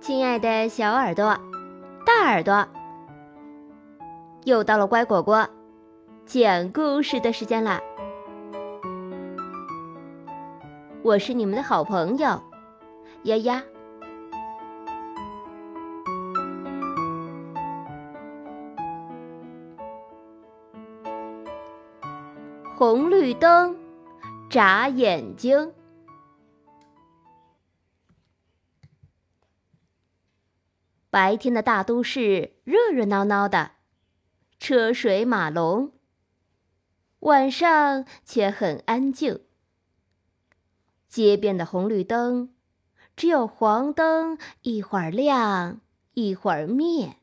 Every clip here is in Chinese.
亲爱的小耳朵、大耳朵，又到了乖果果讲故事的时间啦！我是你们的好朋友丫丫。红绿灯，眨眼睛。白天的大都市热热闹闹的，车水马龙；晚上却很安静。街边的红绿灯，只有黄灯一会儿亮，一会儿灭。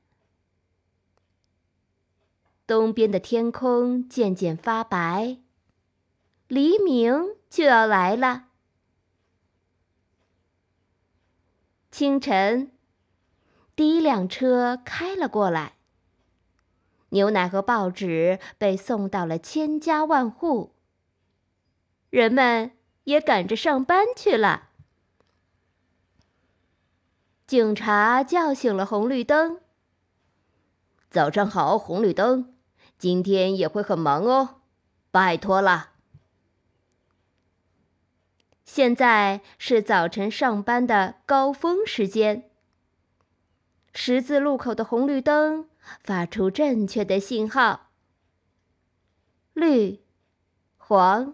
东边的天空渐渐发白，黎明就要来了。清晨。第一辆车开了过来，牛奶和报纸被送到了千家万户。人们也赶着上班去了。警察叫醒了红绿灯。早上好，红绿灯，今天也会很忙哦，拜托了。现在是早晨上班的高峰时间。十字路口的红绿灯发出正确的信号：绿、黄、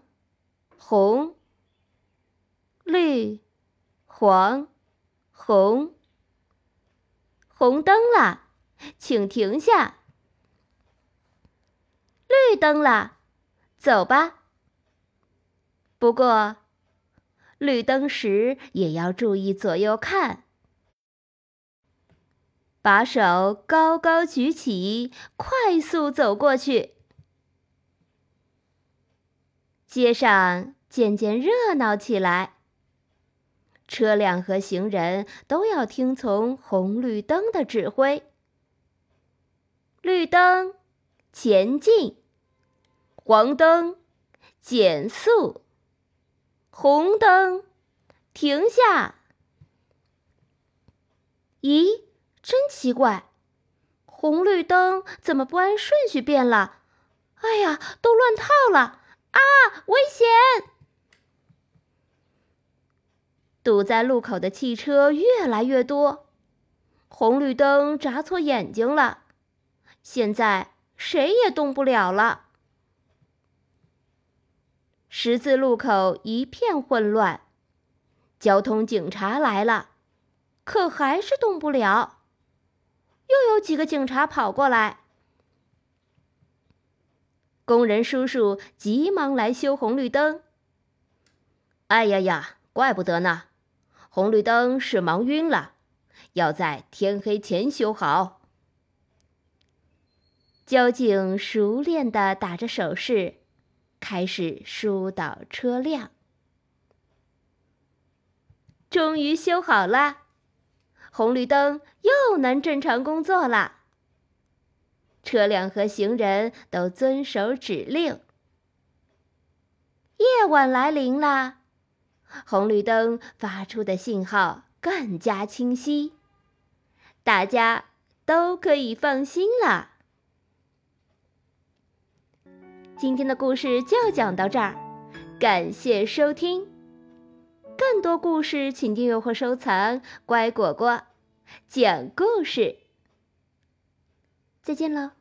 红。绿、黄、红。红灯了，请停下。绿灯了，走吧。不过，绿灯时也要注意左右看。把手高高举起，快速走过去。街上渐渐热闹起来，车辆和行人都要听从红绿灯的指挥。绿灯，前进；黄灯，减速；红灯，停下。咦？真奇怪，红绿灯怎么不按顺序变了？哎呀，都乱套了！啊，危险！堵在路口的汽车越来越多，红绿灯眨错眼睛了，现在谁也动不了了。十字路口一片混乱，交通警察来了，可还是动不了。几个警察跑过来，工人叔叔急忙来修红绿灯。哎呀呀，怪不得呢，红绿灯是忙晕了，要在天黑前修好。交警熟练的打着手势，开始疏导车辆。终于修好了。红绿灯又能正常工作了，车辆和行人都遵守指令。夜晚来临了，红绿灯发出的信号更加清晰，大家都可以放心了。今天的故事就讲到这儿，感谢收听。更多故事，请订阅或收藏。乖果果讲故事，再见了。